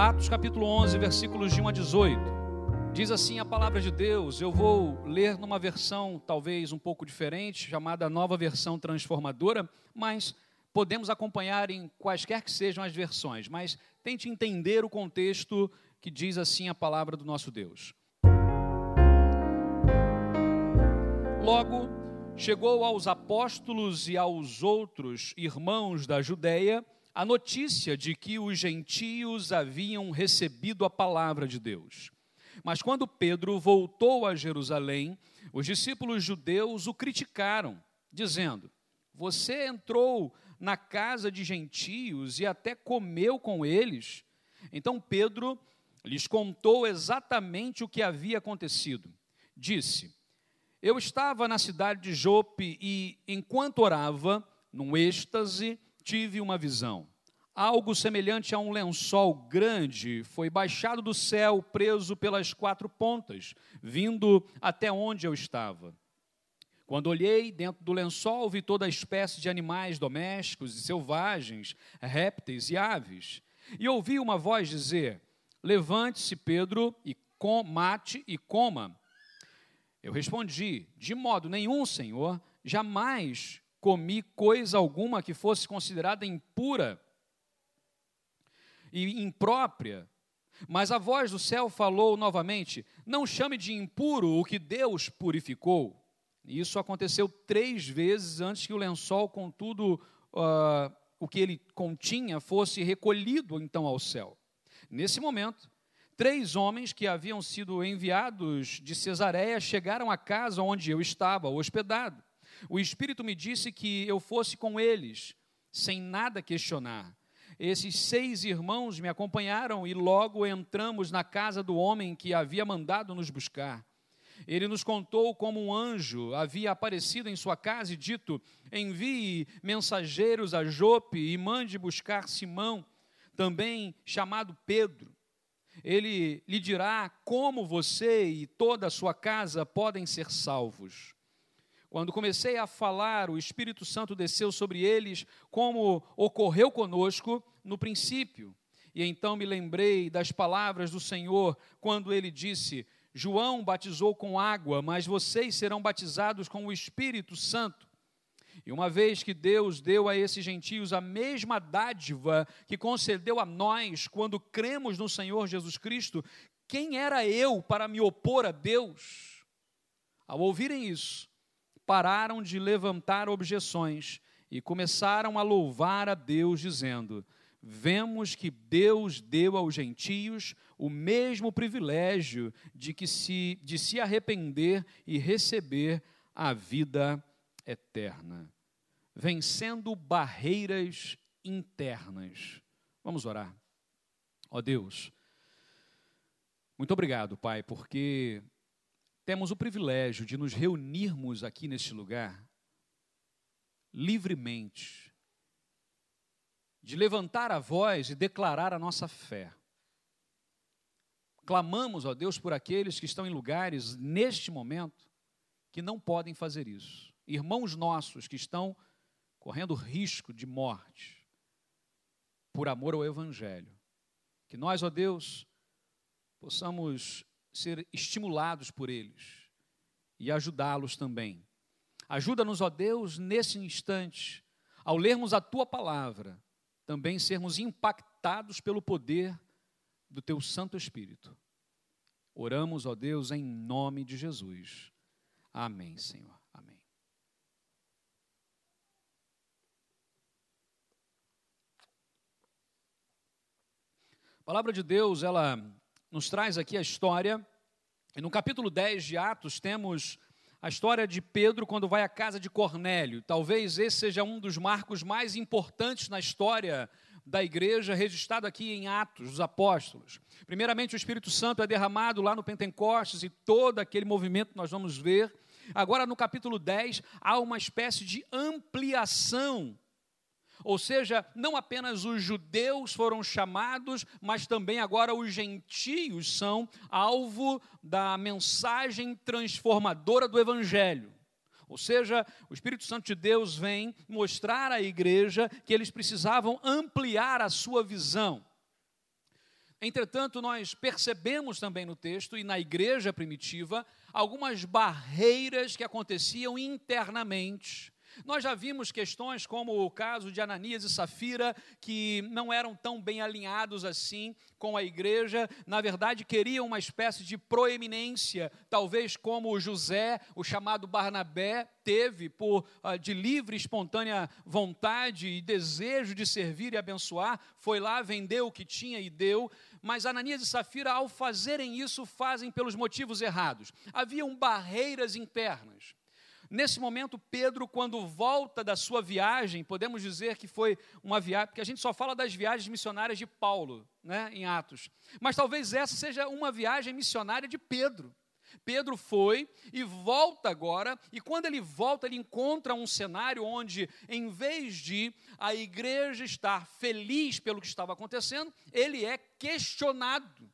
Atos capítulo 11, versículos de 1 a 18. Diz assim a palavra de Deus, eu vou ler numa versão talvez um pouco diferente, chamada Nova Versão Transformadora, mas podemos acompanhar em quaisquer que sejam as versões, mas tente entender o contexto que diz assim a palavra do nosso Deus. Logo, chegou aos apóstolos e aos outros irmãos da Judéia a notícia de que os gentios haviam recebido a palavra de Deus. Mas quando Pedro voltou a Jerusalém, os discípulos judeus o criticaram, dizendo: Você entrou na casa de gentios e até comeu com eles? Então Pedro lhes contou exatamente o que havia acontecido. Disse: Eu estava na cidade de Jope e, enquanto orava, num êxtase, tive uma visão. Algo semelhante a um lençol grande foi baixado do céu, preso pelas quatro pontas, vindo até onde eu estava. Quando olhei dentro do lençol, vi toda espécie de animais domésticos e selvagens, répteis e aves. E ouvi uma voz dizer: Levante-se, Pedro, e com, mate e coma. Eu respondi: De modo nenhum, Senhor, jamais comi coisa alguma que fosse considerada impura e imprópria. Mas a voz do céu falou novamente: Não chame de impuro o que Deus purificou. Isso aconteceu três vezes antes que o lençol, com tudo uh, o que ele continha, fosse recolhido então ao céu. Nesse momento, três homens que haviam sido enviados de Cesareia chegaram à casa onde eu estava hospedado. O Espírito me disse que eu fosse com eles, sem nada questionar. Esses seis irmãos me acompanharam e logo entramos na casa do homem que havia mandado nos buscar. Ele nos contou como um anjo havia aparecido em sua casa e dito: Envie mensageiros a Jope e mande buscar Simão, também chamado Pedro. Ele lhe dirá como você e toda a sua casa podem ser salvos. Quando comecei a falar, o Espírito Santo desceu sobre eles, como ocorreu conosco no princípio. E então me lembrei das palavras do Senhor, quando ele disse: João batizou com água, mas vocês serão batizados com o Espírito Santo. E uma vez que Deus deu a esses gentios a mesma dádiva que concedeu a nós quando cremos no Senhor Jesus Cristo, quem era eu para me opor a Deus? Ao ouvirem isso, pararam de levantar objeções e começaram a louvar a Deus, dizendo: Vemos que Deus deu aos gentios o mesmo privilégio de, que se, de se arrepender e receber a vida eterna, vencendo barreiras internas. Vamos orar. Ó Deus, muito obrigado, Pai, porque temos o privilégio de nos reunirmos aqui neste lugar livremente, de levantar a voz e declarar a nossa fé. Clamamos, ó Deus, por aqueles que estão em lugares neste momento que não podem fazer isso. Irmãos nossos que estão correndo risco de morte por amor ao Evangelho. Que nós, ó Deus, possamos ser estimulados por eles e ajudá-los também. Ajuda-nos, ó Deus, nesse instante, ao lermos a tua palavra, também sermos impactados pelo poder do teu Santo Espírito. Oramos, ó Deus, em nome de Jesus. Amém, Senhor. Amém. A palavra de Deus, ela nos traz aqui a história. E no capítulo 10 de Atos temos a história de Pedro quando vai à casa de Cornélio. Talvez esse seja um dos marcos mais importantes na história da igreja, registrado aqui em Atos dos Apóstolos. Primeiramente, o Espírito Santo é derramado lá no Pentecostes e todo aquele movimento nós vamos ver. Agora, no capítulo 10, há uma espécie de ampliação ou seja, não apenas os judeus foram chamados, mas também agora os gentios são alvo da mensagem transformadora do Evangelho. Ou seja, o Espírito Santo de Deus vem mostrar à igreja que eles precisavam ampliar a sua visão. Entretanto, nós percebemos também no texto e na igreja primitiva algumas barreiras que aconteciam internamente nós já vimos questões como o caso de Ananias e Safira, que não eram tão bem alinhados assim com a igreja, na verdade queriam uma espécie de proeminência, talvez como José, o chamado Barnabé, teve por uh, de livre, espontânea vontade e desejo de servir e abençoar, foi lá, vendeu o que tinha e deu, mas Ananias e Safira, ao fazerem isso, fazem pelos motivos errados. Haviam barreiras internas. Nesse momento, Pedro, quando volta da sua viagem, podemos dizer que foi uma viagem, porque a gente só fala das viagens missionárias de Paulo, né, em Atos. Mas talvez essa seja uma viagem missionária de Pedro. Pedro foi e volta agora, e quando ele volta, ele encontra um cenário onde, em vez de a igreja estar feliz pelo que estava acontecendo, ele é questionado.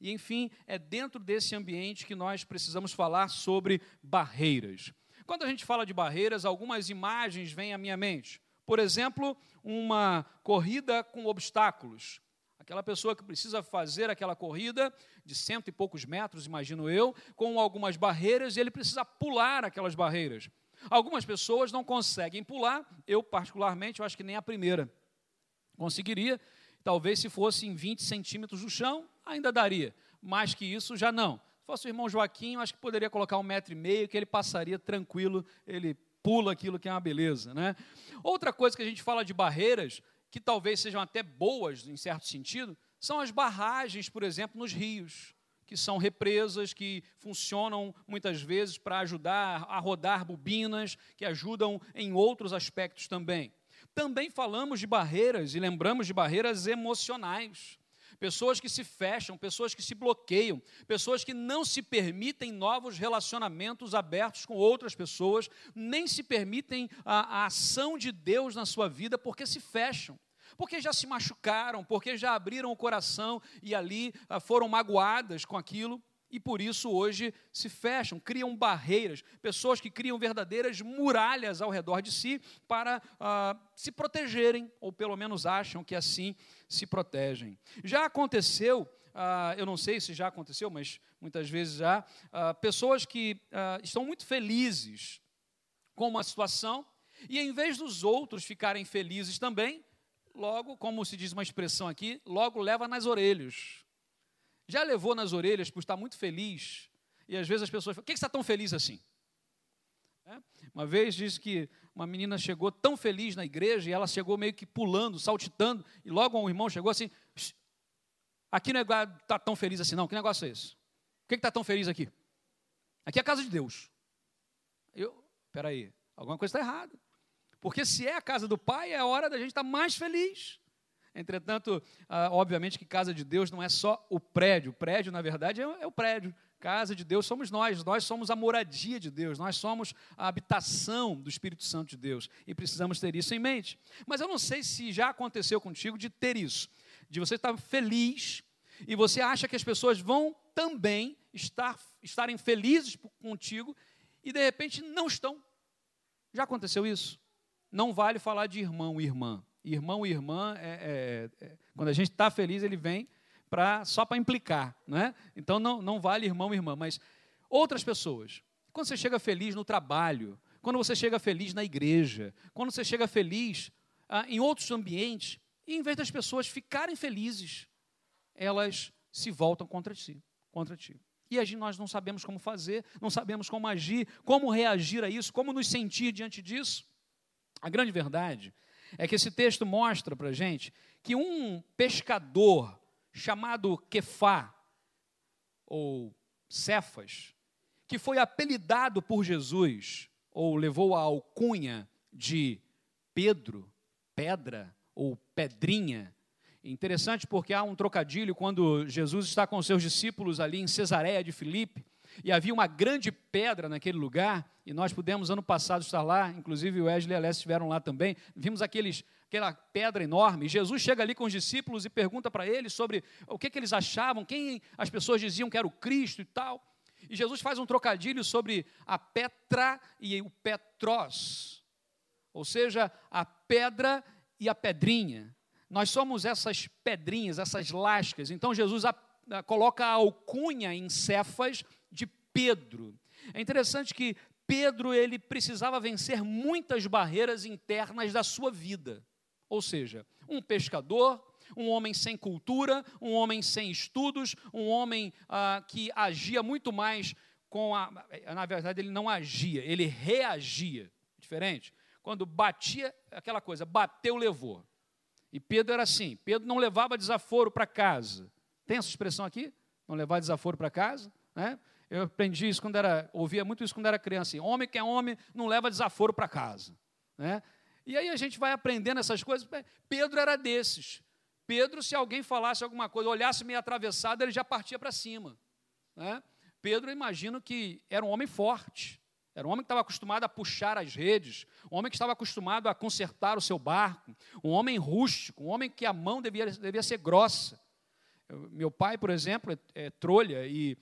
E, enfim, é dentro desse ambiente que nós precisamos falar sobre barreiras. Quando a gente fala de barreiras, algumas imagens vêm à minha mente. Por exemplo, uma corrida com obstáculos. Aquela pessoa que precisa fazer aquela corrida de cento e poucos metros, imagino eu, com algumas barreiras, e ele precisa pular aquelas barreiras. Algumas pessoas não conseguem pular, eu particularmente, eu acho que nem a primeira conseguiria. Talvez se fosse em 20 centímetros do chão, ainda daria, mais que isso já não. Se fosse o irmão Joaquim, acho que poderia colocar um metro e meio, que ele passaria tranquilo, ele pula aquilo que é uma beleza. Né? Outra coisa que a gente fala de barreiras, que talvez sejam até boas em certo sentido, são as barragens, por exemplo, nos rios, que são represas que funcionam muitas vezes para ajudar a rodar bobinas, que ajudam em outros aspectos também. Também falamos de barreiras e lembramos de barreiras emocionais pessoas que se fecham, pessoas que se bloqueiam, pessoas que não se permitem novos relacionamentos abertos com outras pessoas, nem se permitem a, a ação de Deus na sua vida porque se fecham porque já se machucaram, porque já abriram o coração e ali ah, foram magoadas com aquilo e por isso hoje se fecham, criam barreiras, pessoas que criam verdadeiras muralhas ao redor de si para uh, se protegerem, ou pelo menos acham que assim se protegem. Já aconteceu, uh, eu não sei se já aconteceu, mas muitas vezes já, uh, pessoas que estão muito felizes com uma situação e em vez dos outros ficarem felizes também, logo, como se diz uma expressão aqui, logo leva nas orelhas já levou nas orelhas por estar muito feliz? E às vezes as pessoas falam: por que você está tão feliz assim? É? Uma vez disse que uma menina chegou tão feliz na igreja e ela chegou meio que pulando, saltitando, e logo um irmão chegou assim: aqui não está tão feliz assim, não. Que negócio é esse? Por que está tão feliz aqui? Aqui é a casa de Deus. Eu, peraí, alguma coisa está errada. Porque se é a casa do Pai, é a hora da gente estar mais feliz. Entretanto, ah, obviamente que casa de Deus não é só o prédio. O prédio, na verdade, é, é o prédio. Casa de Deus somos nós, nós somos a moradia de Deus, nós somos a habitação do Espírito Santo de Deus e precisamos ter isso em mente. Mas eu não sei se já aconteceu contigo de ter isso, de você estar feliz e você acha que as pessoas vão também estar, estarem felizes contigo e de repente não estão. Já aconteceu isso? Não vale falar de irmão e irmã, irmão e irmã, é, é, é, quando a gente está feliz, ele vem pra, só para implicar. Né? Então não, não vale irmão e irmã, mas outras pessoas. Quando você chega feliz no trabalho, quando você chega feliz na igreja, quando você chega feliz ah, em outros ambientes, e em vez das pessoas ficarem felizes, elas se voltam contra ti, contra ti. E a gente, nós não sabemos como fazer, não sabemos como agir, como reagir a isso, como nos sentir diante disso. A grande verdade é que esse texto mostra para gente que um pescador chamado Kefá, ou Cefas, que foi apelidado por Jesus, ou levou a alcunha de Pedro, pedra ou pedrinha. Interessante porque há um trocadilho quando Jesus está com seus discípulos ali em Cesareia de Filipe, e havia uma grande pedra naquele lugar, e nós pudemos ano passado estar lá, inclusive o Wesley e a Alessia estiveram lá também, vimos aqueles, aquela pedra enorme, Jesus chega ali com os discípulos e pergunta para eles sobre o que, que eles achavam, quem as pessoas diziam que era o Cristo e tal, e Jesus faz um trocadilho sobre a Petra e o Petros, ou seja, a pedra e a pedrinha. Nós somos essas pedrinhas, essas lascas. Então Jesus a, a, coloca a alcunha em Cefas de Pedro. É interessante que Pedro ele precisava vencer muitas barreiras internas da sua vida. Ou seja, um pescador, um homem sem cultura, um homem sem estudos, um homem ah, que agia muito mais com a. Na verdade, ele não agia, ele reagia. Diferente? Quando batia, aquela coisa, bateu, levou. E Pedro era assim: Pedro não levava desaforo para casa. Tem essa expressão aqui? Não levar desaforo para casa? Né? Eu aprendi isso quando era, ouvia muito isso quando era criança. Assim, homem que é homem não leva desaforo para casa. Né? E aí a gente vai aprendendo essas coisas. Pedro era desses. Pedro, se alguém falasse alguma coisa, olhasse meio atravessado, ele já partia para cima. Né? Pedro, imagino que era um homem forte. Era um homem que estava acostumado a puxar as redes, um homem que estava acostumado a consertar o seu barco, um homem rústico, um homem que a mão devia, devia ser grossa. Eu, meu pai, por exemplo, é, é trolha, e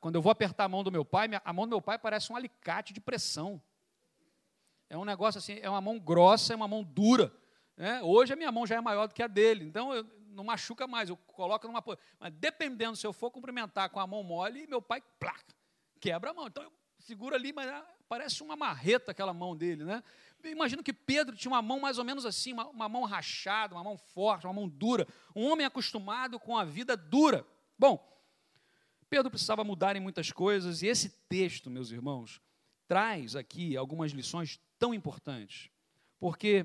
quando eu vou apertar a mão do meu pai, a mão do meu pai parece um alicate de pressão. É um negócio assim, é uma mão grossa, é uma mão dura. Né? Hoje a minha mão já é maior do que a dele, então eu, não machuca mais, eu coloco numa. Mas dependendo, se eu for cumprimentar com a mão mole, meu pai, quebra a mão. Então eu segura ali, mas ah, parece uma marreta aquela mão dele, né? imagino que Pedro tinha uma mão mais ou menos assim, uma, uma mão rachada, uma mão forte, uma mão dura, um homem acostumado com a vida dura. Bom, Pedro precisava mudar em muitas coisas, e esse texto, meus irmãos, traz aqui algumas lições tão importantes, porque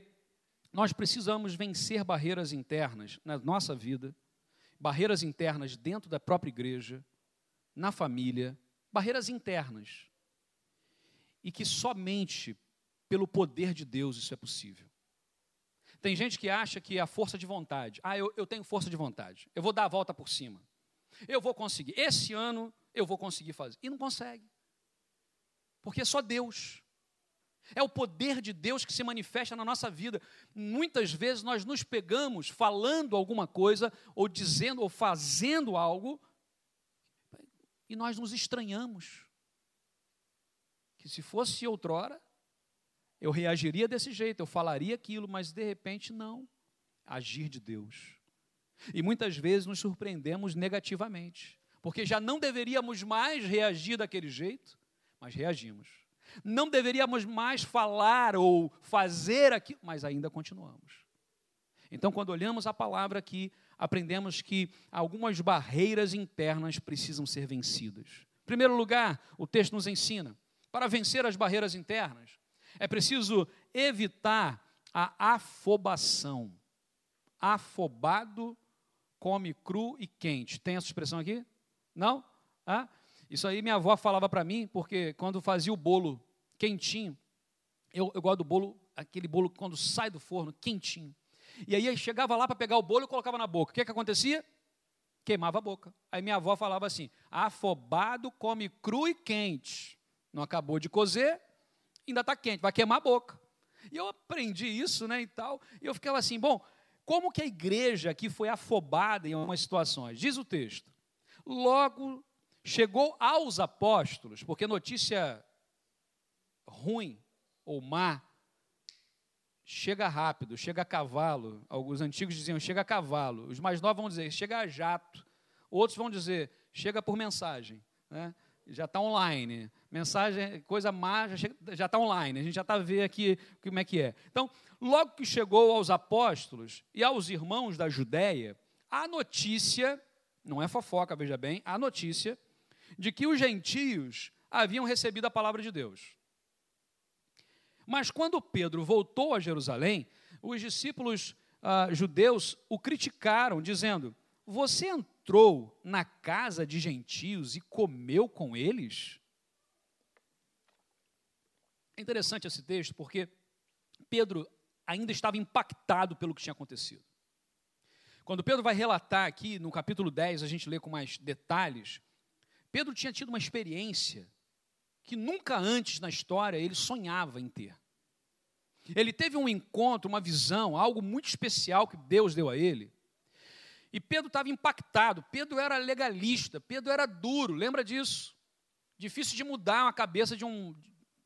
nós precisamos vencer barreiras internas na nossa vida, barreiras internas dentro da própria igreja, na família, barreiras internas e que somente pelo poder de Deus isso é possível. Tem gente que acha que a força de vontade. Ah, eu, eu tenho força de vontade. Eu vou dar a volta por cima. Eu vou conseguir. Esse ano eu vou conseguir fazer. E não consegue. Porque é só Deus. É o poder de Deus que se manifesta na nossa vida. Muitas vezes nós nos pegamos falando alguma coisa, ou dizendo, ou fazendo algo, e nós nos estranhamos que se fosse outrora, eu reagiria desse jeito, eu falaria aquilo, mas de repente não. Agir de Deus. E muitas vezes nos surpreendemos negativamente, porque já não deveríamos mais reagir daquele jeito, mas reagimos. Não deveríamos mais falar ou fazer aquilo, mas ainda continuamos. Então, quando olhamos a palavra aqui, aprendemos que algumas barreiras internas precisam ser vencidas. Em primeiro lugar, o texto nos ensina para vencer as barreiras internas, é preciso evitar a afobação. Afobado come cru e quente. Tem essa expressão aqui? Não? Ah? Isso aí minha avó falava para mim, porque quando fazia o bolo quentinho, eu, eu gosto do bolo, aquele bolo quando sai do forno, quentinho. E aí chegava lá para pegar o bolo e colocava na boca. O que, que acontecia? Queimava a boca. Aí minha avó falava assim: afobado come cru e quente. Não acabou de cozer, ainda está quente, vai queimar a boca. E eu aprendi isso, né, e tal. E eu ficava assim, bom, como que a igreja aqui foi afobada em algumas situações? Diz o texto. Logo chegou aos apóstolos, porque notícia ruim ou má chega rápido, chega a cavalo. Alguns antigos diziam chega a cavalo. Os mais novos vão dizer chega a jato. Outros vão dizer chega por mensagem. Né? Já está online. Mensagem, coisa má, já está online. A gente já está vendo aqui como é que é. Então, logo que chegou aos apóstolos e aos irmãos da Judéia, a notícia, não é fofoca, veja bem, a notícia de que os gentios haviam recebido a palavra de Deus. Mas quando Pedro voltou a Jerusalém, os discípulos ah, judeus o criticaram, dizendo: Você entrou na casa de gentios e comeu com eles? É interessante esse texto porque Pedro ainda estava impactado pelo que tinha acontecido. Quando Pedro vai relatar aqui no capítulo 10, a gente lê com mais detalhes, Pedro tinha tido uma experiência que nunca antes na história ele sonhava em ter. Ele teve um encontro, uma visão, algo muito especial que Deus deu a ele, e Pedro estava impactado, Pedro era legalista, Pedro era duro, lembra disso? Difícil de mudar uma cabeça de um.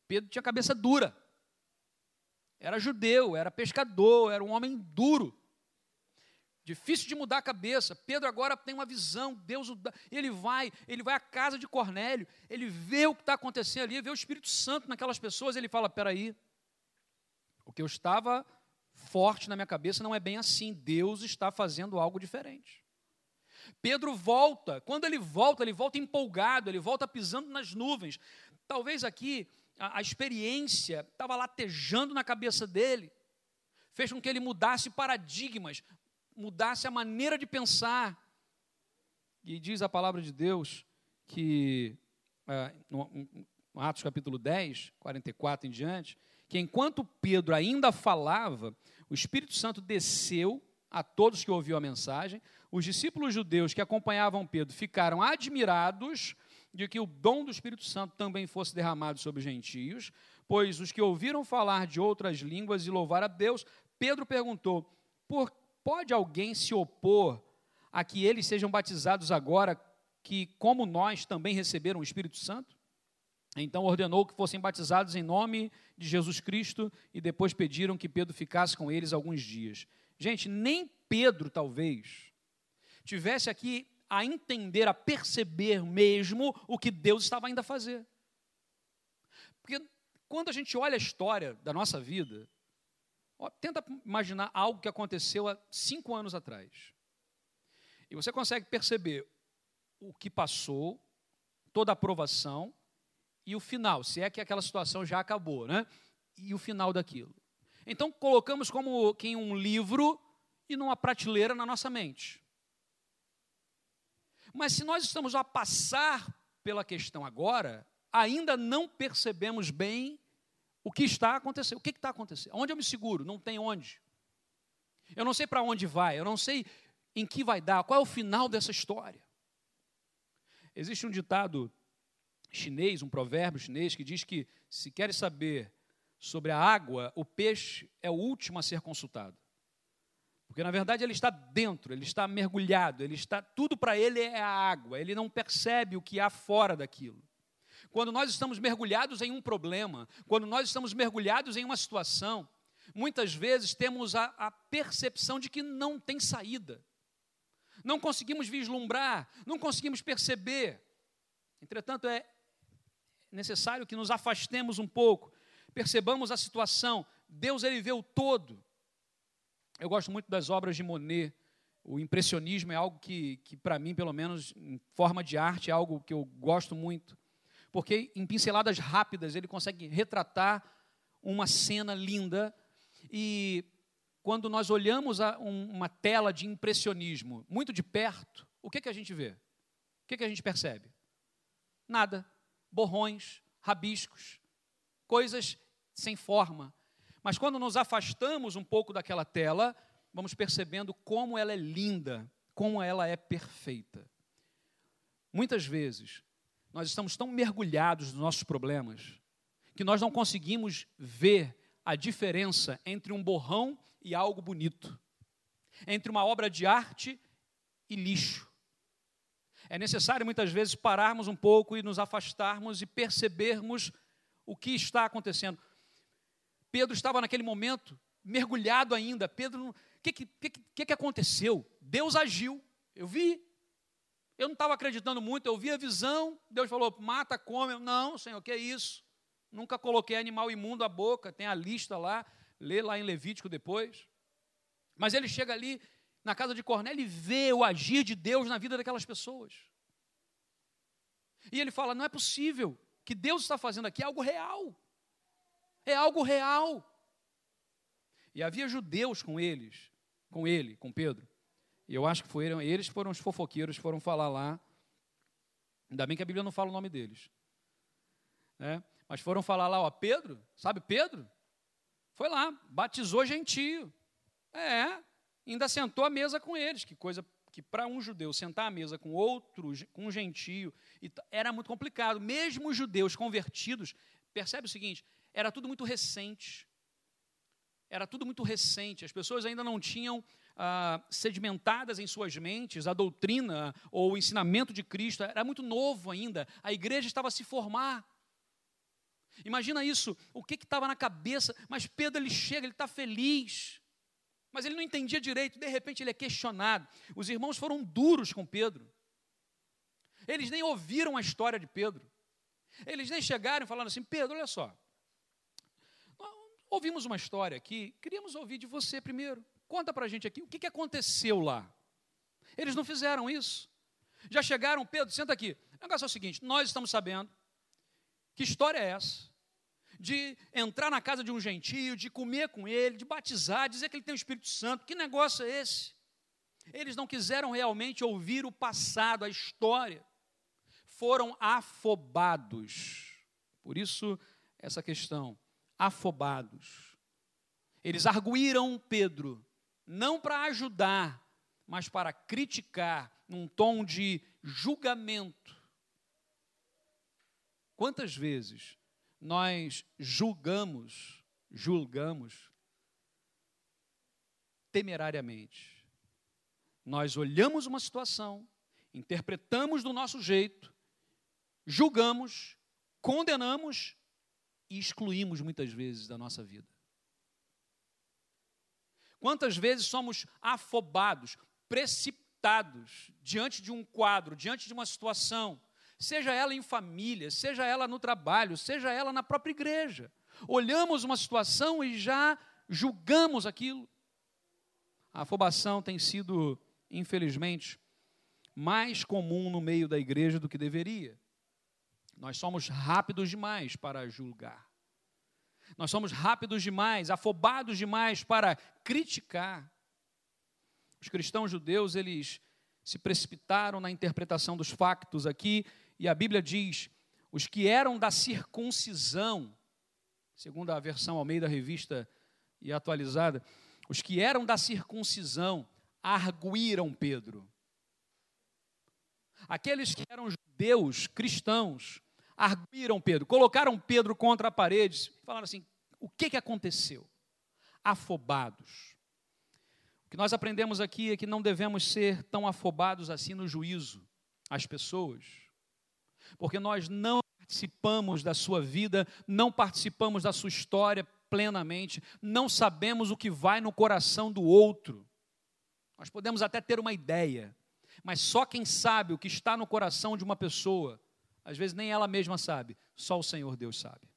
Pedro tinha cabeça dura. Era judeu, era pescador, era um homem duro. Difícil de mudar a cabeça. Pedro agora tem uma visão. Deus, ele vai, ele vai à casa de Cornélio, ele vê o que está acontecendo ali, vê o Espírito Santo naquelas pessoas. Ele fala: peraí, o que eu estava forte na minha cabeça não é bem assim. Deus está fazendo algo diferente. Pedro volta. Quando ele volta, ele volta empolgado, ele volta pisando nas nuvens. Talvez aqui a, a experiência estava latejando na cabeça dele, fez com que ele mudasse paradigmas, mudasse a maneira de pensar. E diz a palavra de Deus que, é, no, no Atos capítulo 10, 44 em diante, que enquanto Pedro ainda falava, o Espírito Santo desceu a todos que ouviram a mensagem. Os discípulos judeus que acompanhavam Pedro ficaram admirados de que o dom do Espírito Santo também fosse derramado sobre os gentios, pois os que ouviram falar de outras línguas e louvar a Deus, Pedro perguntou: pode alguém se opor a que eles sejam batizados agora, que, como nós, também receberam o Espírito Santo? Então ordenou que fossem batizados em nome de Jesus Cristo e depois pediram que Pedro ficasse com eles alguns dias. Gente, nem Pedro, talvez, tivesse aqui a entender, a perceber mesmo o que Deus estava ainda a fazer. Porque quando a gente olha a história da nossa vida, ó, tenta imaginar algo que aconteceu há cinco anos atrás. E você consegue perceber o que passou, toda a aprovação e o final, se é que aquela situação já acabou, né? E o final daquilo. Então colocamos como que em um livro e numa prateleira na nossa mente. Mas se nós estamos a passar pela questão agora, ainda não percebemos bem o que está acontecendo. O que está acontecendo? Onde eu me seguro? Não tem onde. Eu não sei para onde vai, eu não sei em que vai dar, qual é o final dessa história. Existe um ditado chinês, um provérbio chinês, que diz que se queres saber sobre a água, o peixe é o último a ser consultado. Porque na verdade ele está dentro, ele está mergulhado, ele está tudo para ele é a água, ele não percebe o que há fora daquilo. Quando nós estamos mergulhados em um problema, quando nós estamos mergulhados em uma situação, muitas vezes temos a, a percepção de que não tem saída. Não conseguimos vislumbrar, não conseguimos perceber. Entretanto, é necessário que nos afastemos um pouco, percebamos a situação. Deus ele vê o todo. Eu gosto muito das obras de Monet. O impressionismo é algo que, que para mim, pelo menos em forma de arte, é algo que eu gosto muito. Porque em pinceladas rápidas ele consegue retratar uma cena linda. E quando nós olhamos um, uma tela de impressionismo muito de perto, o que, que a gente vê? O que, que a gente percebe? Nada. Borrões, rabiscos, coisas sem forma, mas quando nos afastamos um pouco daquela tela, vamos percebendo como ela é linda, como ela é perfeita. Muitas vezes, nós estamos tão mergulhados nos nossos problemas que nós não conseguimos ver a diferença entre um borrão e algo bonito, entre uma obra de arte e lixo. É necessário muitas vezes pararmos um pouco e nos afastarmos e percebermos o que está acontecendo. Pedro estava naquele momento mergulhado ainda. Pedro, o que, que, que, que aconteceu? Deus agiu. Eu vi. Eu não estava acreditando muito, eu vi a visão. Deus falou: mata, come. Não, Senhor, o que é isso? Nunca coloquei animal imundo à boca. Tem a lista lá, lê lá em Levítico depois. Mas ele chega ali na casa de Cornélio e vê o agir de Deus na vida daquelas pessoas. E ele fala: não é possível que Deus está fazendo aqui algo real. É algo real. E havia judeus com eles, com ele, com Pedro. E eu acho que foram, eles foram os fofoqueiros, foram falar lá. Ainda bem que a Bíblia não fala o nome deles. Né? Mas foram falar lá, ó, Pedro, sabe Pedro? Foi lá, batizou gentio. É, ainda sentou à mesa com eles. Que coisa que para um judeu sentar à mesa com outro, com um gentio, era muito complicado. Mesmo os judeus convertidos, percebe o seguinte, era tudo muito recente. Era tudo muito recente. As pessoas ainda não tinham ah, sedimentadas em suas mentes a doutrina ou o ensinamento de Cristo. Era muito novo ainda. A igreja estava a se formar. Imagina isso, o que estava na cabeça, mas Pedro ele chega, ele está feliz. Mas ele não entendia direito, de repente ele é questionado. Os irmãos foram duros com Pedro. Eles nem ouviram a história de Pedro. Eles nem chegaram falando assim: Pedro, olha só. Ouvimos uma história aqui, queríamos ouvir de você primeiro. Conta para a gente aqui o que, que aconteceu lá. Eles não fizeram isso. Já chegaram, Pedro, senta aqui. O negócio é o seguinte: nós estamos sabendo que história é essa de entrar na casa de um gentio, de comer com ele, de batizar, dizer que ele tem o Espírito Santo. Que negócio é esse? Eles não quiseram realmente ouvir o passado, a história. Foram afobados. Por isso, essa questão, afobados. Eles arguíram Pedro, não para ajudar, mas para criticar, num tom de julgamento. Quantas vezes nós julgamos, julgamos temerariamente. Nós olhamos uma situação, interpretamos do nosso jeito, julgamos, condenamos e excluímos muitas vezes da nossa vida. Quantas vezes somos afobados, precipitados diante de um quadro, diante de uma situação, seja ela em família, seja ela no trabalho, seja ela na própria igreja. Olhamos uma situação e já julgamos aquilo. A afobação tem sido, infelizmente, mais comum no meio da igreja do que deveria. Nós somos rápidos demais para julgar. Nós somos rápidos demais, afobados demais para criticar. Os cristãos judeus, eles se precipitaram na interpretação dos factos aqui e a Bíblia diz: os que eram da circuncisão, segundo a versão ao meio da revista e atualizada, os que eram da circuncisão arguíram Pedro. Aqueles que eram judeus, cristãos, arguíram Pedro, colocaram Pedro contra a parede falaram assim: o que, que aconteceu? Afobados. O que nós aprendemos aqui é que não devemos ser tão afobados assim no juízo às pessoas porque nós não participamos da sua vida, não participamos da sua história plenamente, não sabemos o que vai no coração do outro. Nós podemos até ter uma ideia, mas só quem sabe o que está no coração de uma pessoa, às vezes nem ela mesma sabe, só o Senhor Deus sabe.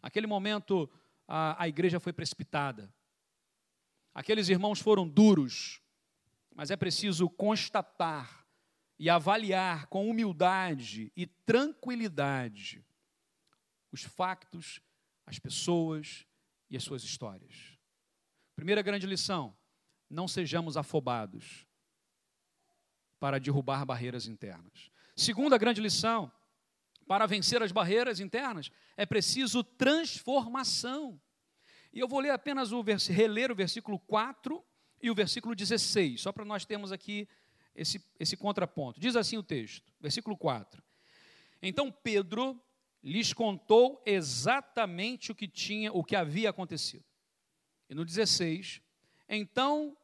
Aquele momento, a, a igreja foi precipitada, aqueles irmãos foram duros, mas é preciso constatar e avaliar com humildade e tranquilidade os factos, as pessoas e as suas histórias. Primeira grande lição: não sejamos afobados para derrubar barreiras internas. Segunda grande lição: para vencer as barreiras internas é preciso transformação. E eu vou ler apenas o reler o versículo 4 e o versículo 16, só para nós termos aqui esse, esse contraponto. Diz assim o texto, versículo 4. Então Pedro lhes contou exatamente o que tinha, o que havia acontecido. E no 16, então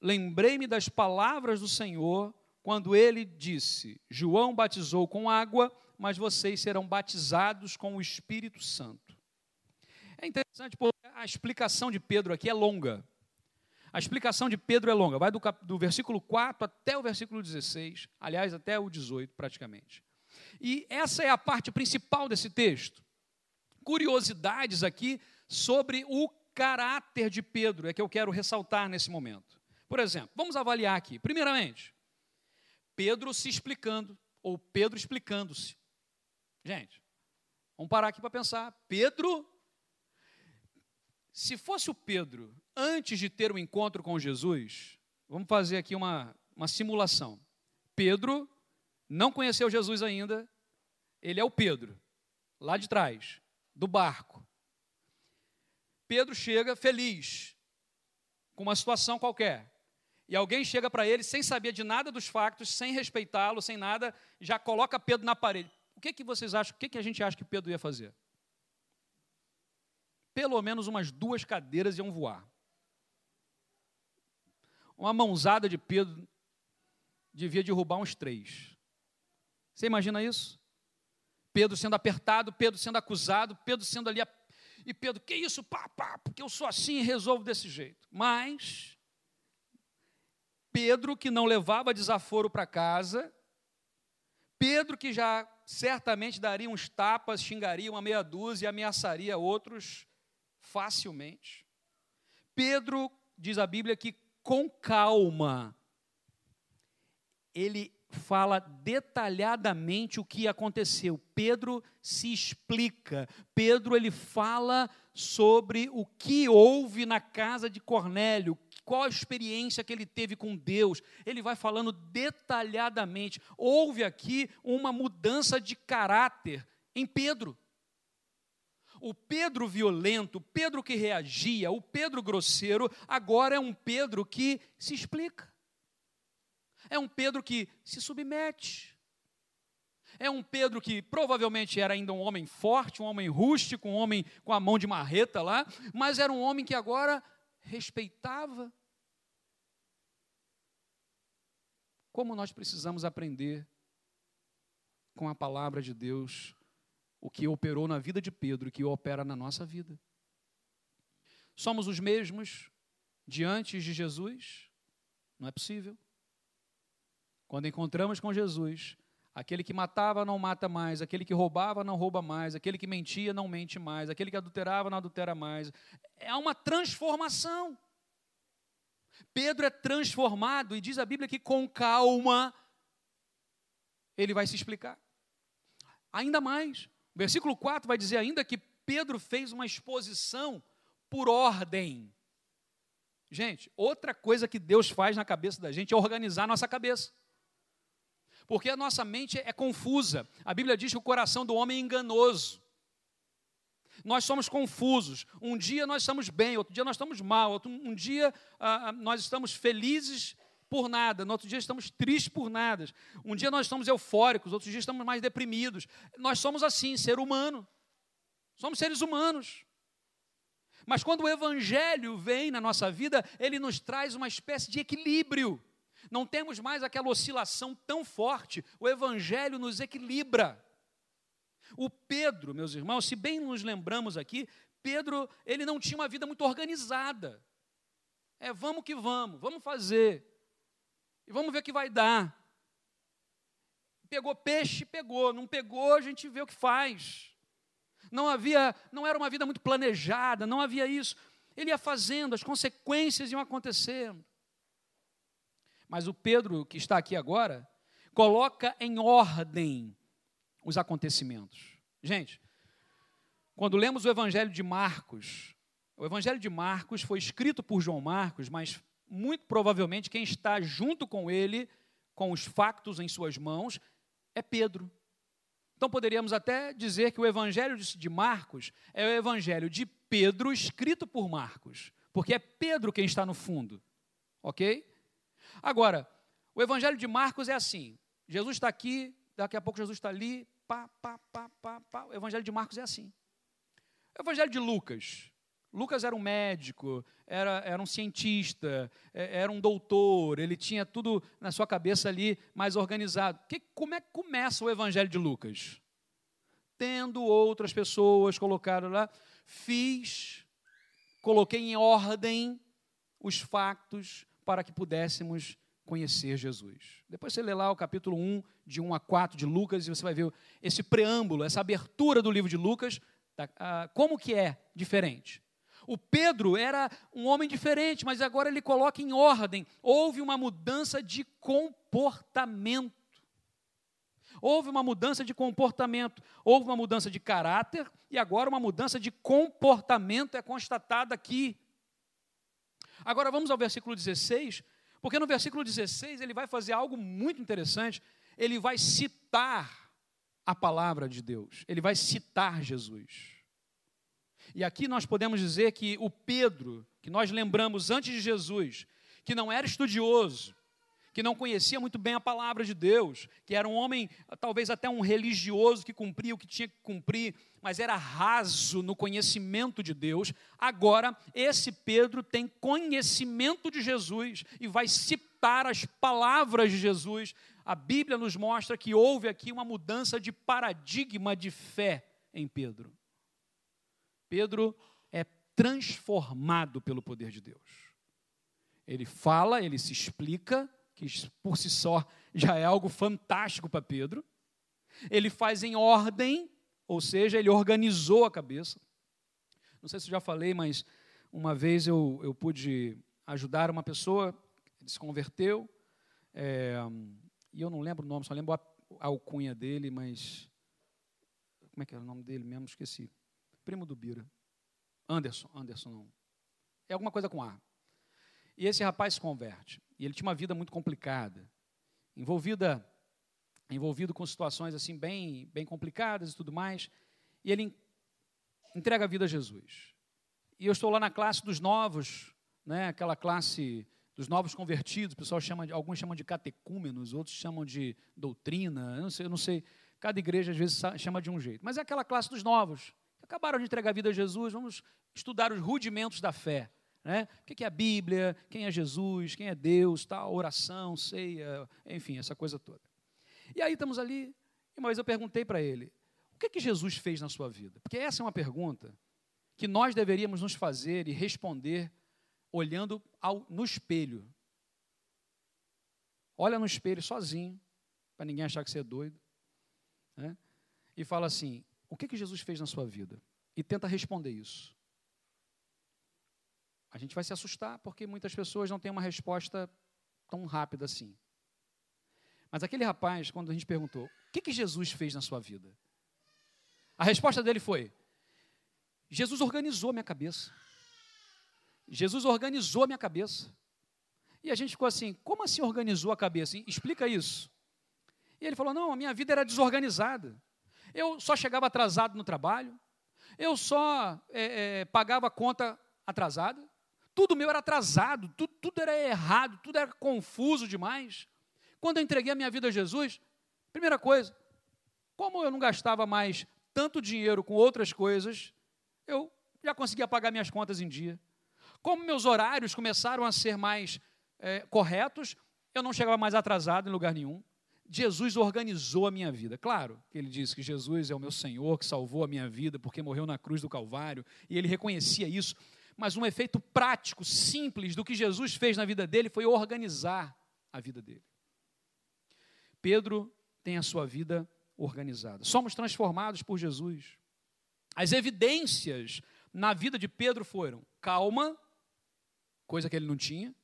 lembrei-me das palavras do Senhor quando ele disse: João batizou com água, mas vocês serão batizados com o Espírito Santo. É interessante porque a explicação de Pedro aqui é longa. A explicação de Pedro é longa, vai do, cap, do versículo 4 até o versículo 16, aliás, até o 18 praticamente. E essa é a parte principal desse texto. Curiosidades aqui sobre o caráter de Pedro é que eu quero ressaltar nesse momento. Por exemplo, vamos avaliar aqui. Primeiramente, Pedro se explicando, ou Pedro explicando-se. Gente, vamos parar aqui para pensar. Pedro, se fosse o Pedro antes de ter o um encontro com Jesus, vamos fazer aqui uma, uma simulação. Pedro não conheceu Jesus ainda, ele é o Pedro, lá de trás, do barco. Pedro chega feliz, com uma situação qualquer, e alguém chega para ele sem saber de nada dos factos, sem respeitá-lo, sem nada, já coloca Pedro na parede. O que, que vocês acham? O que, que a gente acha que Pedro ia fazer? Pelo menos umas duas cadeiras iam voar uma mãozada de Pedro devia derrubar uns três. Você imagina isso? Pedro sendo apertado, Pedro sendo acusado, Pedro sendo ali E Pedro, que isso, pá, pá, porque eu sou assim e resolvo desse jeito. Mas Pedro, que não levava desaforo para casa, Pedro, que já certamente daria uns tapas, xingaria uma meia dúzia e ameaçaria outros facilmente. Pedro, diz a Bíblia, que com calma, ele fala detalhadamente o que aconteceu. Pedro se explica. Pedro ele fala sobre o que houve na casa de Cornélio, qual a experiência que ele teve com Deus. Ele vai falando detalhadamente. Houve aqui uma mudança de caráter em Pedro. O Pedro violento, o Pedro que reagia, o Pedro grosseiro, agora é um Pedro que se explica. É um Pedro que se submete. É um Pedro que provavelmente era ainda um homem forte, um homem rústico, um homem com a mão de marreta lá, mas era um homem que agora respeitava. Como nós precisamos aprender com a palavra de Deus o que operou na vida de Pedro que opera na nossa vida. Somos os mesmos diante de Jesus? Não é possível. Quando encontramos com Jesus, aquele que matava não mata mais, aquele que roubava não rouba mais, aquele que mentia não mente mais, aquele que adulterava não adultera mais. É uma transformação. Pedro é transformado e diz a Bíblia que com calma ele vai se explicar. Ainda mais, o versículo 4 vai dizer ainda que Pedro fez uma exposição por ordem. Gente, outra coisa que Deus faz na cabeça da gente é organizar a nossa cabeça. Porque a nossa mente é confusa. A Bíblia diz que o coração do homem é enganoso. Nós somos confusos. Um dia nós estamos bem, outro dia nós estamos mal, outro, um dia ah, ah, nós estamos felizes por nada, no outro dia estamos tristes por nada. Um dia nós estamos eufóricos, outro dia estamos mais deprimidos. Nós somos assim, ser humano. Somos seres humanos. Mas quando o Evangelho vem na nossa vida, ele nos traz uma espécie de equilíbrio. Não temos mais aquela oscilação tão forte. O Evangelho nos equilibra. O Pedro, meus irmãos, se bem nos lembramos aqui, Pedro, ele não tinha uma vida muito organizada. É, vamos que vamos, vamos fazer. E vamos ver o que vai dar. Pegou peixe, pegou. Não pegou, a gente vê o que faz. Não havia, não era uma vida muito planejada, não havia isso. Ele ia fazendo, as consequências iam acontecendo. Mas o Pedro, que está aqui agora, coloca em ordem os acontecimentos. Gente, quando lemos o Evangelho de Marcos, o Evangelho de Marcos foi escrito por João Marcos, mas muito provavelmente quem está junto com ele, com os factos em suas mãos, é Pedro. Então poderíamos até dizer que o Evangelho de Marcos é o Evangelho de Pedro escrito por Marcos, porque é Pedro quem está no fundo, ok? Agora, o Evangelho de Marcos é assim: Jesus está aqui, daqui a pouco Jesus está ali, pá, pá, pá, pá, pá. O Evangelho de Marcos é assim. O Evangelho de Lucas. Lucas era um médico, era, era um cientista, é, era um doutor, ele tinha tudo na sua cabeça ali mais organizado. Que, como é que começa o Evangelho de Lucas? Tendo outras pessoas colocaram lá, fiz, coloquei em ordem os factos, para que pudéssemos conhecer Jesus. Depois você lê lá o capítulo 1, de 1 a 4 de Lucas, e você vai ver esse preâmbulo, essa abertura do livro de Lucas, tá, como que é diferente. O Pedro era um homem diferente, mas agora ele coloca em ordem. Houve uma mudança de comportamento. Houve uma mudança de comportamento, houve uma mudança de caráter e agora uma mudança de comportamento é constatada aqui. Agora vamos ao versículo 16, porque no versículo 16 ele vai fazer algo muito interessante. Ele vai citar a palavra de Deus, ele vai citar Jesus. E aqui nós podemos dizer que o Pedro, que nós lembramos antes de Jesus, que não era estudioso, que não conhecia muito bem a palavra de Deus, que era um homem, talvez até um religioso que cumpria o que tinha que cumprir, mas era raso no conhecimento de Deus. Agora, esse Pedro tem conhecimento de Jesus e vai citar as palavras de Jesus. A Bíblia nos mostra que houve aqui uma mudança de paradigma de fé em Pedro. Pedro é transformado pelo poder de Deus. Ele fala, ele se explica, que por si só já é algo fantástico para Pedro. Ele faz em ordem, ou seja, ele organizou a cabeça. Não sei se eu já falei, mas uma vez eu, eu pude ajudar uma pessoa, ele se converteu, é, e eu não lembro o nome, só lembro a, a alcunha dele, mas. Como é que era o nome dele mesmo? Esqueci. Primo do Bira. Anderson, Anderson não. É alguma coisa com A. E esse rapaz se converte. E ele tinha uma vida muito complicada, envolvida, envolvido com situações assim bem, bem complicadas e tudo mais. E ele entrega a vida a Jesus. E eu estou lá na classe dos novos, né, aquela classe dos novos convertidos, o pessoal chama de, alguns chamam de catecúmenos, outros chamam de doutrina, eu não sei, eu não sei. Cada igreja às vezes chama de um jeito. Mas é aquela classe dos novos, acabaram de entregar a vida a Jesus, vamos estudar os rudimentos da fé. Né? O que é a Bíblia, quem é Jesus, quem é Deus, tal, oração, ceia, enfim, essa coisa toda. E aí estamos ali, e uma vez eu perguntei para ele, o que, que Jesus fez na sua vida? Porque essa é uma pergunta que nós deveríamos nos fazer e responder olhando ao, no espelho. Olha no espelho sozinho, para ninguém achar que você é doido, né? e fala assim: o que, que Jesus fez na sua vida? E tenta responder isso. A gente vai se assustar porque muitas pessoas não têm uma resposta tão rápida assim. Mas aquele rapaz, quando a gente perguntou: o que, que Jesus fez na sua vida? A resposta dele foi: Jesus organizou minha cabeça. Jesus organizou a minha cabeça. E a gente ficou assim: como assim organizou a cabeça? Explica isso. E ele falou: não, a minha vida era desorganizada. Eu só chegava atrasado no trabalho, eu só é, é, pagava conta atrasada, tudo meu era atrasado, tudo, tudo era errado, tudo era confuso demais. Quando eu entreguei a minha vida a Jesus, primeira coisa, como eu não gastava mais tanto dinheiro com outras coisas, eu já conseguia pagar minhas contas em dia. Como meus horários começaram a ser mais é, corretos, eu não chegava mais atrasado em lugar nenhum. Jesus organizou a minha vida. Claro que ele disse que Jesus é o meu Senhor, que salvou a minha vida porque morreu na cruz do Calvário, e ele reconhecia isso. Mas um efeito prático, simples do que Jesus fez na vida dele foi organizar a vida dele. Pedro tem a sua vida organizada. Somos transformados por Jesus. As evidências na vida de Pedro foram calma, coisa que ele não tinha,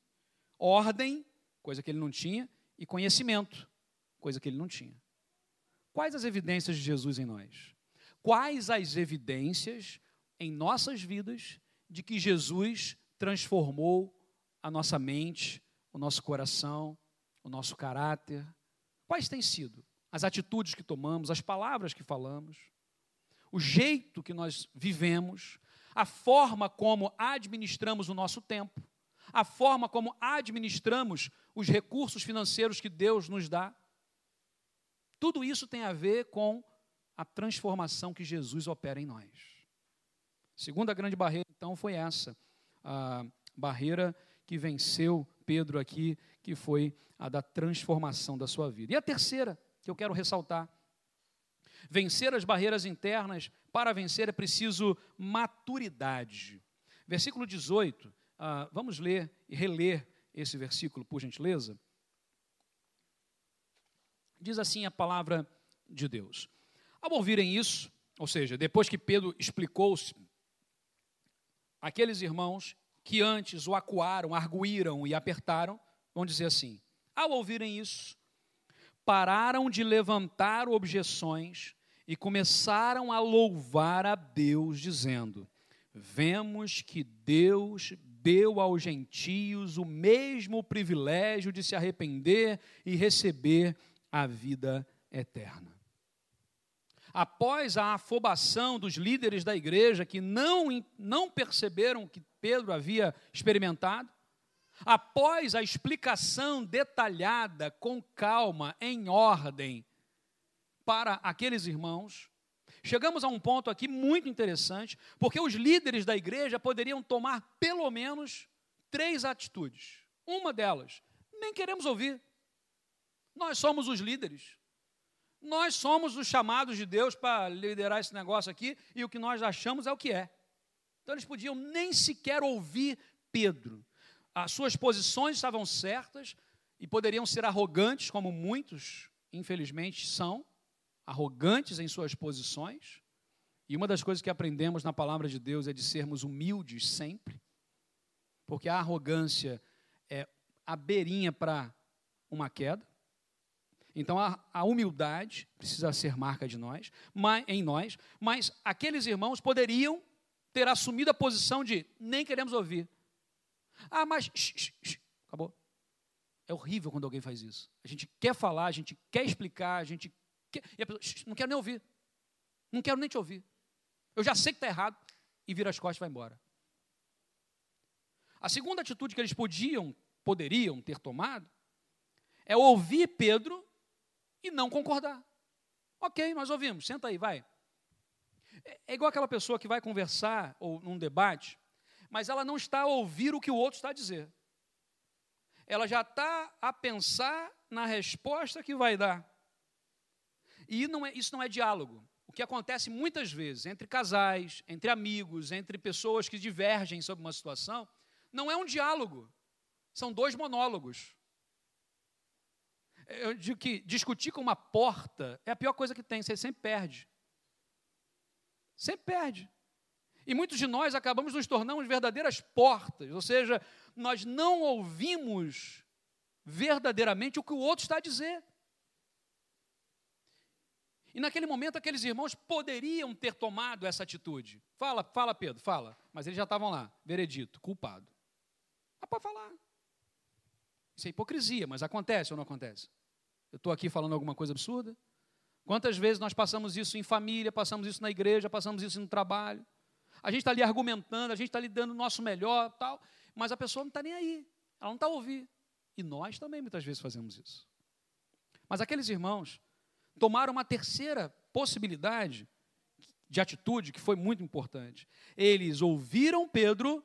ordem, coisa que ele não tinha, e conhecimento, coisa que ele não tinha. Quais as evidências de Jesus em nós? Quais as evidências em nossas vidas de que Jesus transformou a nossa mente, o nosso coração, o nosso caráter? Quais têm sido as atitudes que tomamos, as palavras que falamos, o jeito que nós vivemos, a forma como administramos o nosso tempo, a forma como administramos os recursos financeiros que Deus nos dá? Tudo isso tem a ver com a transformação que Jesus opera em nós. Segunda grande barreira, então, foi essa, a barreira que venceu Pedro aqui, que foi a da transformação da sua vida. E a terceira, que eu quero ressaltar, vencer as barreiras internas, para vencer é preciso maturidade. Versículo 18, ah, vamos ler e reler esse versículo, por gentileza? Diz assim a palavra de Deus. Ao ouvirem isso, ou seja, depois que Pedro explicou-se, aqueles irmãos que antes o acuaram, arguíram e apertaram, vão dizer assim: ao ouvirem isso, pararam de levantar objeções e começaram a louvar a Deus, dizendo: Vemos que Deus deu aos gentios o mesmo privilégio de se arrepender e receber a vida eterna. Após a afobação dos líderes da igreja que não, não perceberam que Pedro havia experimentado, após a explicação detalhada, com calma, em ordem, para aqueles irmãos, chegamos a um ponto aqui muito interessante, porque os líderes da igreja poderiam tomar pelo menos três atitudes. Uma delas, nem queremos ouvir. Nós somos os líderes. Nós somos os chamados de Deus para liderar esse negócio aqui e o que nós achamos é o que é. Então eles podiam nem sequer ouvir Pedro. As suas posições estavam certas e poderiam ser arrogantes, como muitos, infelizmente, são, arrogantes em suas posições. E uma das coisas que aprendemos na palavra de Deus é de sermos humildes sempre, porque a arrogância é a beirinha para uma queda. Então a, a, humildade precisa ser marca de nós, mas, em nós, mas aqueles irmãos poderiam ter assumido a posição de nem queremos ouvir. Ah, mas shh, shh, acabou. É horrível quando alguém faz isso. A gente quer falar, a gente quer explicar, a gente quer, e a pessoa, não quero nem ouvir. Não quero nem te ouvir. Eu já sei que está errado e vira as costas e vai embora. A segunda atitude que eles podiam, poderiam ter tomado é ouvir Pedro e não concordar. Ok, nós ouvimos, senta aí, vai. É, é igual aquela pessoa que vai conversar ou num debate, mas ela não está a ouvir o que o outro está a dizer. Ela já está a pensar na resposta que vai dar. E não é, isso não é diálogo. O que acontece muitas vezes entre casais, entre amigos, entre pessoas que divergem sobre uma situação, não é um diálogo, são dois monólogos. Eu digo que discutir com uma porta é a pior coisa que tem, você sempre perde. Sempre perde. E muitos de nós acabamos nos tornando verdadeiras portas, ou seja, nós não ouvimos verdadeiramente o que o outro está a dizer. E naquele momento aqueles irmãos poderiam ter tomado essa atitude. Fala, fala Pedro, fala. Mas eles já estavam lá, veredito, culpado. Ah, pode falar. Isso é hipocrisia, mas acontece ou não acontece? Eu estou aqui falando alguma coisa absurda? Quantas vezes nós passamos isso em família, passamos isso na igreja, passamos isso no trabalho? A gente está ali argumentando, a gente está ali dando o nosso melhor, tal, mas a pessoa não está nem aí, ela não está a ouvir. E nós também muitas vezes fazemos isso. Mas aqueles irmãos tomaram uma terceira possibilidade de atitude que foi muito importante. Eles ouviram Pedro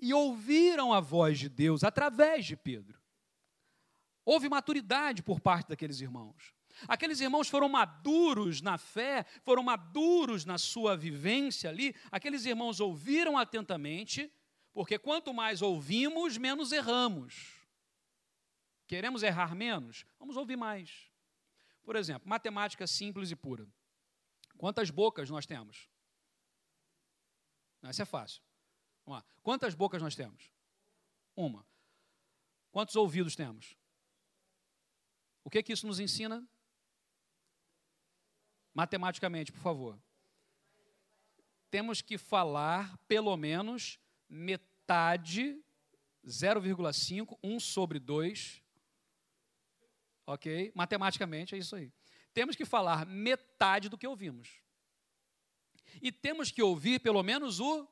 e ouviram a voz de Deus através de Pedro. Houve maturidade por parte daqueles irmãos. Aqueles irmãos foram maduros na fé, foram maduros na sua vivência ali. Aqueles irmãos ouviram atentamente, porque quanto mais ouvimos, menos erramos. Queremos errar menos? Vamos ouvir mais. Por exemplo, matemática simples e pura. Quantas bocas nós temos? Essa é fácil. Vamos lá. Quantas bocas nós temos? Uma. Quantos ouvidos temos? O que, que isso nos ensina? Matematicamente, por favor. Temos que falar pelo menos metade, 0,5, 1 sobre 2. Ok? Matematicamente é isso aí. Temos que falar metade do que ouvimos. E temos que ouvir pelo menos o,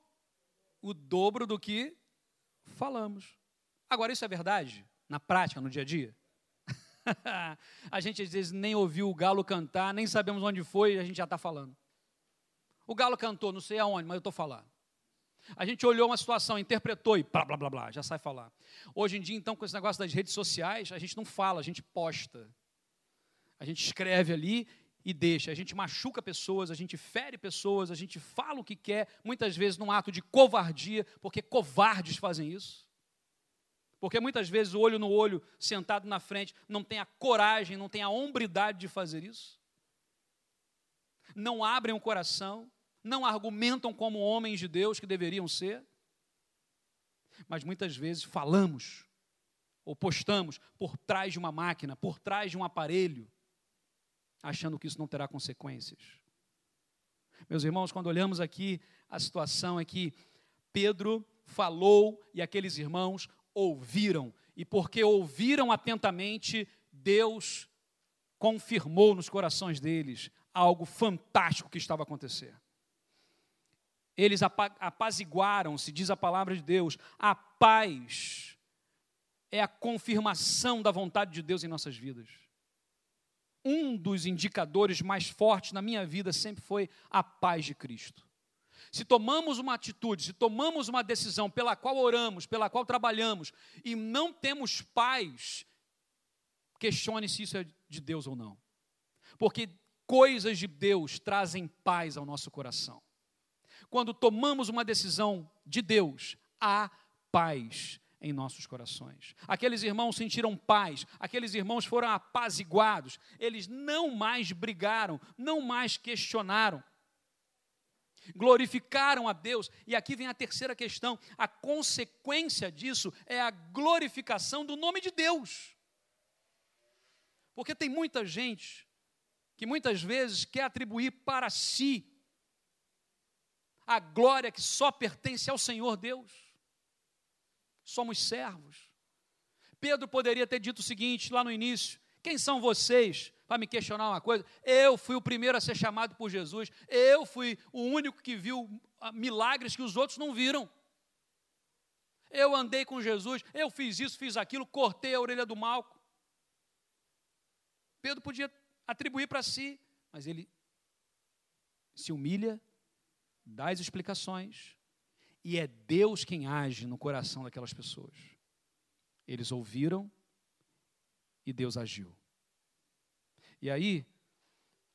o dobro do que falamos. Agora, isso é verdade na prática, no dia a dia? a gente às vezes nem ouviu o galo cantar, nem sabemos onde foi a gente já está falando. O galo cantou, não sei aonde, mas eu estou falando. A gente olhou uma situação, interpretou e blá, blá, blá, blá, já sai falar. Hoje em dia, então, com esse negócio das redes sociais, a gente não fala, a gente posta. A gente escreve ali e deixa. A gente machuca pessoas, a gente fere pessoas, a gente fala o que quer, muitas vezes num ato de covardia, porque covardes fazem isso. Porque muitas vezes o olho no olho, sentado na frente, não tem a coragem, não tem a hombridade de fazer isso. Não abrem o coração, não argumentam como homens de Deus que deveriam ser. Mas muitas vezes falamos ou postamos por trás de uma máquina, por trás de um aparelho, achando que isso não terá consequências. Meus irmãos, quando olhamos aqui, a situação é que Pedro falou e aqueles irmãos ouviram, e porque ouviram atentamente, Deus confirmou nos corações deles algo fantástico que estava a acontecer. Eles apaziguaram-se, diz a palavra de Deus, a paz é a confirmação da vontade de Deus em nossas vidas. Um dos indicadores mais fortes na minha vida sempre foi a paz de Cristo. Se tomamos uma atitude, se tomamos uma decisão pela qual oramos, pela qual trabalhamos e não temos paz, questione se isso é de Deus ou não. Porque coisas de Deus trazem paz ao nosso coração. quando tomamos uma decisão de Deus, há paz em nossos corações. Aqueles irmãos sentiram paz, aqueles irmãos foram apaziguados, eles não mais brigaram, não mais questionaram. Glorificaram a Deus, e aqui vem a terceira questão: a consequência disso é a glorificação do nome de Deus. Porque tem muita gente que muitas vezes quer atribuir para si a glória que só pertence ao Senhor Deus somos servos. Pedro poderia ter dito o seguinte lá no início: quem são vocês? Para me questionar uma coisa, eu fui o primeiro a ser chamado por Jesus, eu fui o único que viu ah, milagres que os outros não viram. Eu andei com Jesus, eu fiz isso, fiz aquilo, cortei a orelha do Malco. Pedro podia atribuir para si, mas ele se humilha, dá as explicações, e é Deus quem age no coração daquelas pessoas. Eles ouviram e Deus agiu. E aí,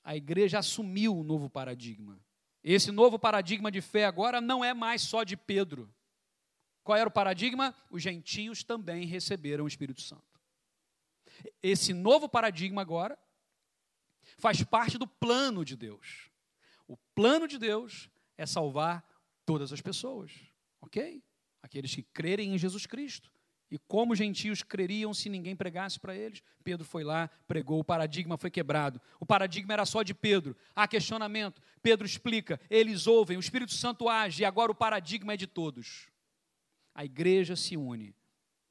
a igreja assumiu um novo paradigma. Esse novo paradigma de fé agora não é mais só de Pedro. Qual era o paradigma? Os gentios também receberam o Espírito Santo. Esse novo paradigma agora faz parte do plano de Deus. O plano de Deus é salvar todas as pessoas, ok? Aqueles que crerem em Jesus Cristo. E como gentios creriam se ninguém pregasse para eles? Pedro foi lá, pregou, o paradigma foi quebrado. O paradigma era só de Pedro. Há questionamento. Pedro explica, eles ouvem, o Espírito Santo age, e agora o paradigma é de todos. A igreja se une,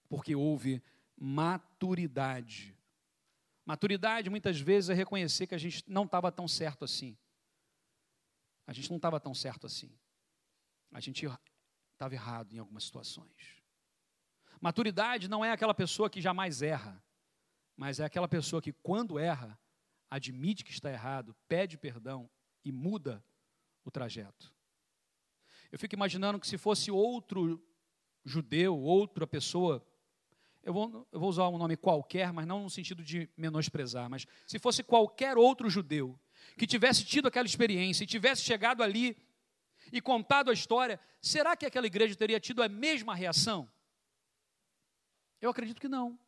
porque houve maturidade. Maturidade, muitas vezes, é reconhecer que a gente não estava tão certo assim. A gente não estava tão certo assim a gente estava errado em algumas situações. Maturidade não é aquela pessoa que jamais erra, mas é aquela pessoa que, quando erra, admite que está errado, pede perdão e muda o trajeto. Eu fico imaginando que se fosse outro judeu, outra pessoa, eu vou, eu vou usar um nome qualquer, mas não no sentido de menosprezar, mas se fosse qualquer outro judeu que tivesse tido aquela experiência e tivesse chegado ali e contado a história, será que aquela igreja teria tido a mesma reação? Eu acredito que não.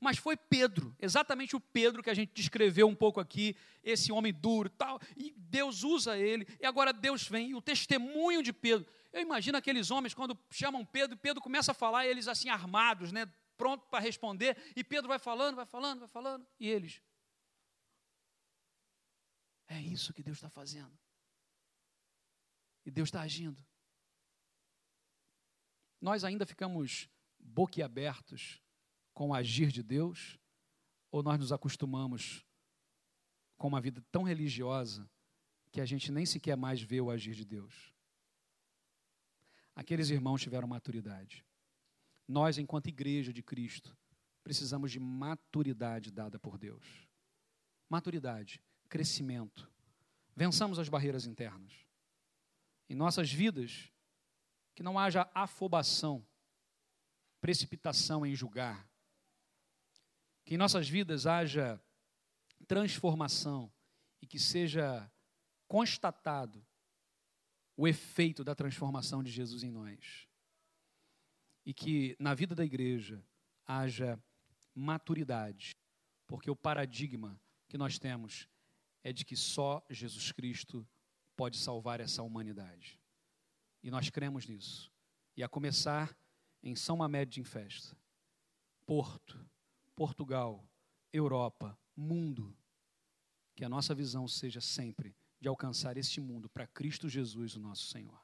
Mas foi Pedro, exatamente o Pedro que a gente descreveu um pouco aqui, esse homem duro e tal, e Deus usa ele, e agora Deus vem, e o testemunho de Pedro. Eu imagino aqueles homens quando chamam Pedro, Pedro começa a falar, e eles assim armados, né, pronto para responder, e Pedro vai falando, vai falando, vai falando, e eles. É isso que Deus está fazendo. E Deus está agindo. Nós ainda ficamos boquiabertos com o agir de Deus? Ou nós nos acostumamos com uma vida tão religiosa que a gente nem sequer mais vê o agir de Deus? Aqueles irmãos tiveram maturidade. Nós, enquanto igreja de Cristo, precisamos de maturidade dada por Deus. Maturidade, crescimento. Vençamos as barreiras internas em nossas vidas, que não haja afobação, precipitação em julgar. Que em nossas vidas haja transformação e que seja constatado o efeito da transformação de Jesus em nós. E que na vida da igreja haja maturidade, porque o paradigma que nós temos é de que só Jesus Cristo pode salvar essa humanidade. E nós cremos nisso. E a começar em São Mamed em Festa, Porto, Portugal, Europa, mundo, que a nossa visão seja sempre de alcançar este mundo para Cristo Jesus, o nosso Senhor.